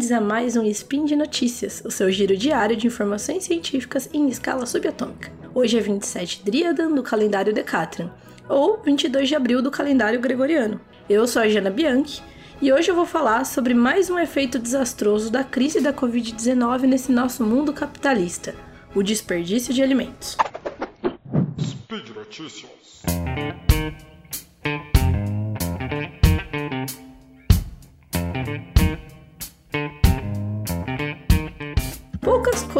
bem-vindos a mais um Spin de Notícias, o seu giro diário de informações científicas em escala subatômica. Hoje é 27 Driadan do calendário Decatrian, ou 22 de abril do calendário gregoriano. Eu sou a Jana Bianchi e hoje eu vou falar sobre mais um efeito desastroso da crise da Covid-19 nesse nosso mundo capitalista: o desperdício de alimentos. Speed Notícias.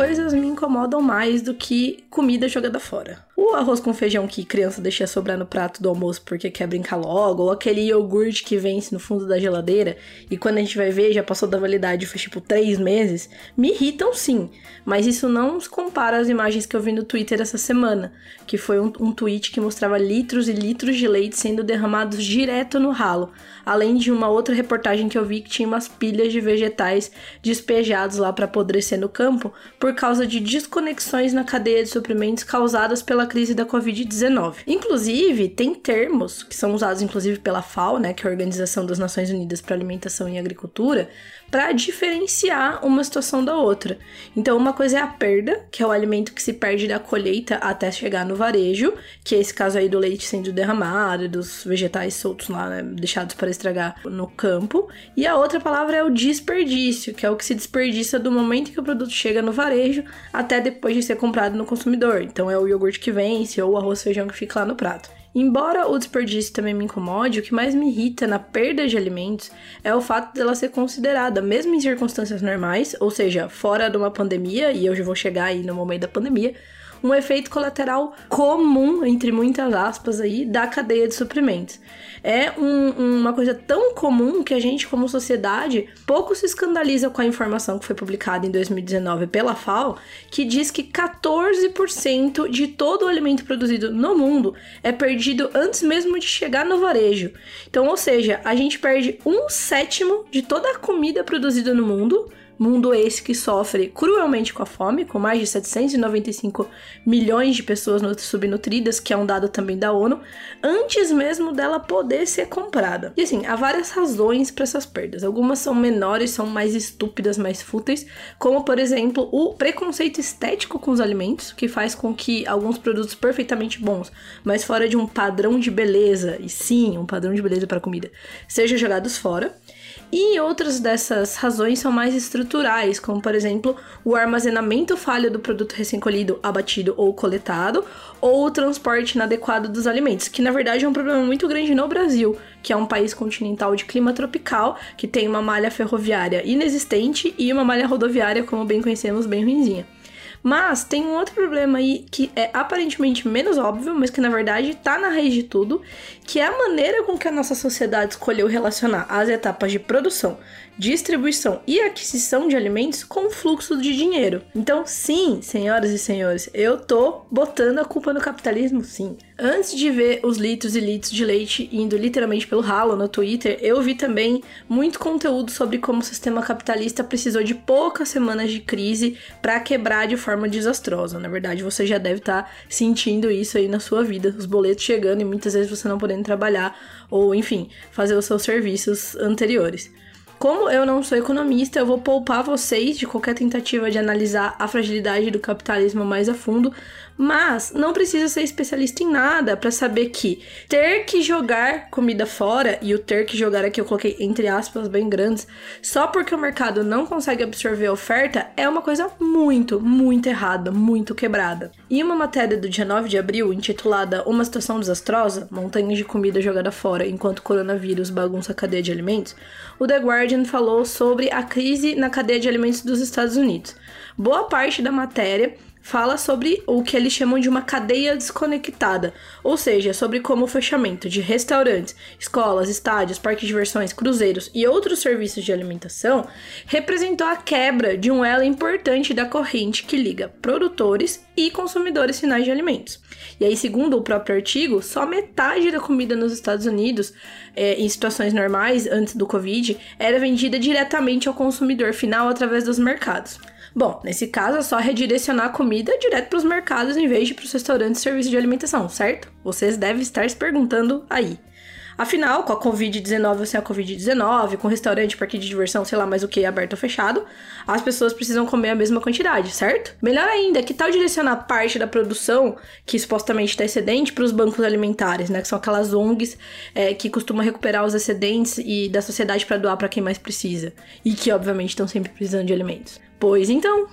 Coisas me incomodam mais do que comida jogada fora. O arroz com feijão que criança deixa sobrar no prato do almoço porque quer brincar logo, ou aquele iogurte que vence no fundo da geladeira e quando a gente vai ver já passou da validade faz tipo 3 meses, me irritam sim. Mas isso não se compara às imagens que eu vi no Twitter essa semana, que foi um, um tweet que mostrava litros e litros de leite sendo derramados direto no ralo, além de uma outra reportagem que eu vi que tinha umas pilhas de vegetais despejados lá para apodrecer no campo por causa de desconexões na cadeia de suprimentos causadas pela crise da Covid-19. Inclusive, tem termos que são usados inclusive pela FAO, né, que é a Organização das Nações Unidas para Alimentação e Agricultura, para diferenciar uma situação da outra. Então, uma coisa é a perda, que é o alimento que se perde da colheita até chegar no varejo, que é esse caso aí do leite sendo derramado, dos vegetais soltos lá, né, deixados para estragar no campo. E a outra palavra é o desperdício, que é o que se desperdiça do momento que o produto chega no varejo até depois de ser comprado no consumidor. Então, é o iogurte que vence ou o arroz feijão que fica lá no prato. Embora o desperdício também me incomode, o que mais me irrita na perda de alimentos é o fato dela ser considerada, mesmo em circunstâncias normais, ou seja, fora de uma pandemia, e eu já vou chegar aí no momento da pandemia, um efeito colateral comum, entre muitas aspas aí, da cadeia de suprimentos. É um, uma coisa tão comum que a gente, como sociedade, pouco se escandaliza com a informação que foi publicada em 2019 pela FAO, que diz que 14% de todo o alimento produzido no mundo é perdido antes mesmo de chegar no varejo. Então, ou seja, a gente perde um sétimo de toda a comida produzida no mundo Mundo esse que sofre cruelmente com a fome, com mais de 795 milhões de pessoas subnutridas, que é um dado também da ONU, antes mesmo dela poder ser comprada. E assim, há várias razões para essas perdas. Algumas são menores, são mais estúpidas, mais fúteis, como por exemplo o preconceito estético com os alimentos, que faz com que alguns produtos perfeitamente bons, mas fora de um padrão de beleza, e sim, um padrão de beleza para comida, sejam jogados fora. E outras dessas razões são mais estruturais, como por exemplo o armazenamento falho do produto recém-colhido, abatido ou coletado, ou o transporte inadequado dos alimentos, que na verdade é um problema muito grande no Brasil, que é um país continental de clima tropical, que tem uma malha ferroviária inexistente e uma malha rodoviária, como bem conhecemos, bem ruinzinha. Mas tem um outro problema aí que é aparentemente menos óbvio, mas que na verdade tá na raiz de tudo, que é a maneira com que a nossa sociedade escolheu relacionar as etapas de produção, distribuição e aquisição de alimentos com fluxo de dinheiro. Então, sim, senhoras e senhores, eu tô botando a culpa no capitalismo, sim. Antes de ver os litros e litros de leite indo literalmente pelo ralo no Twitter, eu vi também muito conteúdo sobre como o sistema capitalista precisou de poucas semanas de crise para quebrar de forma desastrosa. Na verdade, você já deve estar tá sentindo isso aí na sua vida, os boletos chegando e muitas vezes você não podendo trabalhar ou, enfim, fazer os seus serviços anteriores. Como eu não sou economista, eu vou poupar vocês de qualquer tentativa de analisar a fragilidade do capitalismo mais a fundo, mas não precisa ser especialista em nada para saber que ter que jogar comida fora, e o ter que jogar aqui eu coloquei entre aspas bem grandes, só porque o mercado não consegue absorver a oferta, é uma coisa muito, muito errada, muito quebrada. Em uma matéria do dia 9 de abril, intitulada Uma Situação Desastrosa, Montanhas de Comida Jogada Fora Enquanto Coronavírus Bagunça a Cadeia de Alimentos, o The Guardian falou sobre a crise na cadeia de alimentos dos Estados Unidos. Boa parte da matéria fala sobre o que eles chamam de uma cadeia desconectada, ou seja, sobre como o fechamento de restaurantes, escolas, estádios, parques de diversões, cruzeiros e outros serviços de alimentação representou a quebra de um elo importante da corrente que liga produtores e consumidores finais de alimentos. E aí, segundo o próprio artigo, só metade da comida nos Estados Unidos, é, em situações normais, antes do Covid, era vendida diretamente ao consumidor final através dos mercados. Bom, nesse caso é só redirecionar a comida direto para os mercados em vez de para os restaurantes e serviços de alimentação, certo? Vocês devem estar se perguntando aí. Afinal, com a Covid-19 ou sem a Covid-19, com restaurante, parque de diversão, sei lá mais o que, aberto ou fechado, as pessoas precisam comer a mesma quantidade, certo? Melhor ainda, que tal direcionar parte da produção, que supostamente está excedente, para os bancos alimentares, né? Que são aquelas ONGs é, que costumam recuperar os excedentes e da sociedade para doar para quem mais precisa. E que, obviamente, estão sempre precisando de alimentos. Pois então,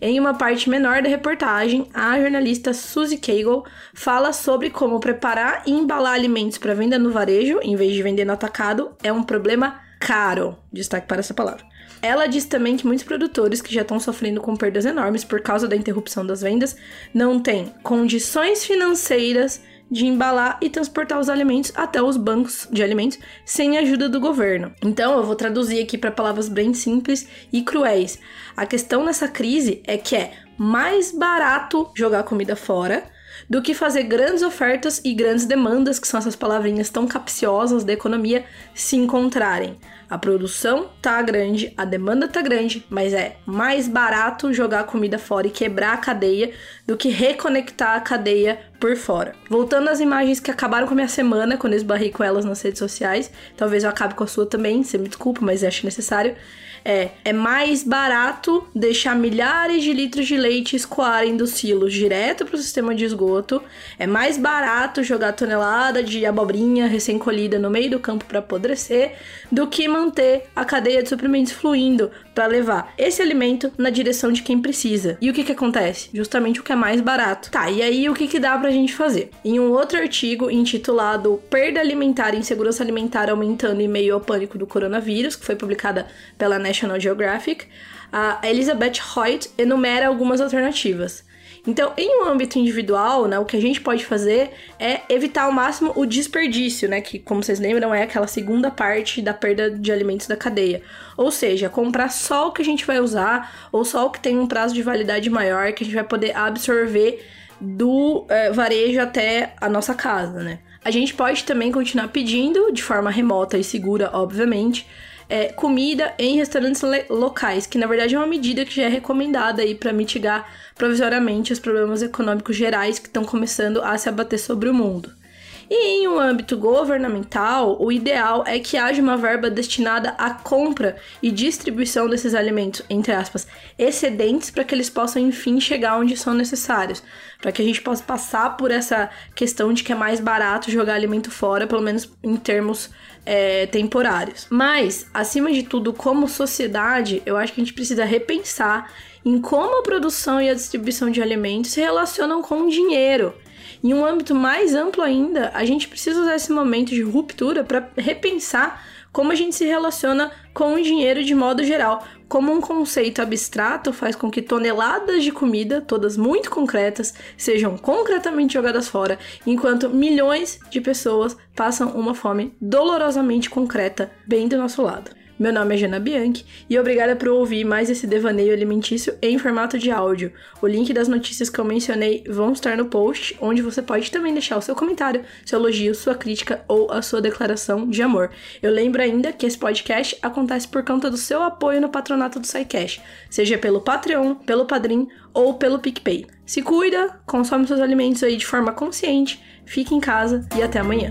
em uma parte menor da reportagem, a jornalista Suzy Cagle fala sobre como preparar e embalar alimentos para venda no varejo, em vez de vender no atacado, é um problema caro. Destaque para essa palavra. Ela diz também que muitos produtores que já estão sofrendo com perdas enormes por causa da interrupção das vendas não têm condições financeiras de embalar e transportar os alimentos até os bancos de alimentos sem ajuda do governo. Então, eu vou traduzir aqui para palavras bem simples e cruéis. A questão nessa crise é que é mais barato jogar comida fora do que fazer grandes ofertas e grandes demandas, que são essas palavrinhas tão capciosas da economia, se encontrarem. A produção tá grande, a demanda tá grande, mas é mais barato jogar comida fora e quebrar a cadeia do que reconectar a cadeia por fora. Voltando às imagens que acabaram com a minha semana, quando eu esbarrei com elas nas redes sociais, talvez eu acabe com a sua também, você me desculpa, mas acho necessário é: é mais barato deixar milhares de litros de leite escoarem dos silos direto para o sistema de esgoto. É mais barato jogar tonelada de abobrinha recém-colhida no meio do campo para apodrecer do que manter a cadeia de suprimentos fluindo para levar esse alimento na direção de quem precisa. E o que que acontece? Justamente o que é mais barato. Tá, e aí o que que dá pra gente fazer? Em um outro artigo intitulado Perda Alimentar e Insegurança Alimentar Aumentando em Meio ao Pânico do Coronavírus, que foi publicada pela National Geographic, a Elizabeth Hoyt enumera algumas alternativas. Então, em um âmbito individual, né, o que a gente pode fazer é evitar ao máximo o desperdício, né, que, como vocês lembram, é aquela segunda parte da perda de alimentos da cadeia. Ou seja, comprar só o que a gente vai usar, ou só o que tem um prazo de validade maior, que a gente vai poder absorver do é, varejo até a nossa casa, né? A gente pode também continuar pedindo de forma remota e segura, obviamente, é, comida em restaurantes locais, que na verdade é uma medida que já é recomendada aí para mitigar provisoriamente os problemas econômicos gerais que estão começando a se abater sobre o mundo. E em um âmbito governamental, o ideal é que haja uma verba destinada à compra e distribuição desses alimentos, entre aspas, excedentes, para que eles possam enfim chegar onde são necessários, para que a gente possa passar por essa questão de que é mais barato jogar alimento fora, pelo menos em termos é, temporários. Mas, acima de tudo, como sociedade, eu acho que a gente precisa repensar em como a produção e a distribuição de alimentos se relacionam com o dinheiro. Em um âmbito mais amplo ainda, a gente precisa usar esse momento de ruptura para repensar como a gente se relaciona com o dinheiro de modo geral, como um conceito abstrato faz com que toneladas de comida, todas muito concretas, sejam concretamente jogadas fora, enquanto milhões de pessoas passam uma fome dolorosamente concreta bem do nosso lado. Meu nome é Jana Bianchi e obrigada por ouvir mais esse devaneio alimentício em formato de áudio. O link das notícias que eu mencionei vão estar no post, onde você pode também deixar o seu comentário, seu elogio, sua crítica ou a sua declaração de amor. Eu lembro ainda que esse podcast acontece por conta do seu apoio no patronato do SciCash, seja pelo Patreon, pelo Padrim ou pelo PicPay. Se cuida, consome seus alimentos aí de forma consciente, fique em casa e até amanhã.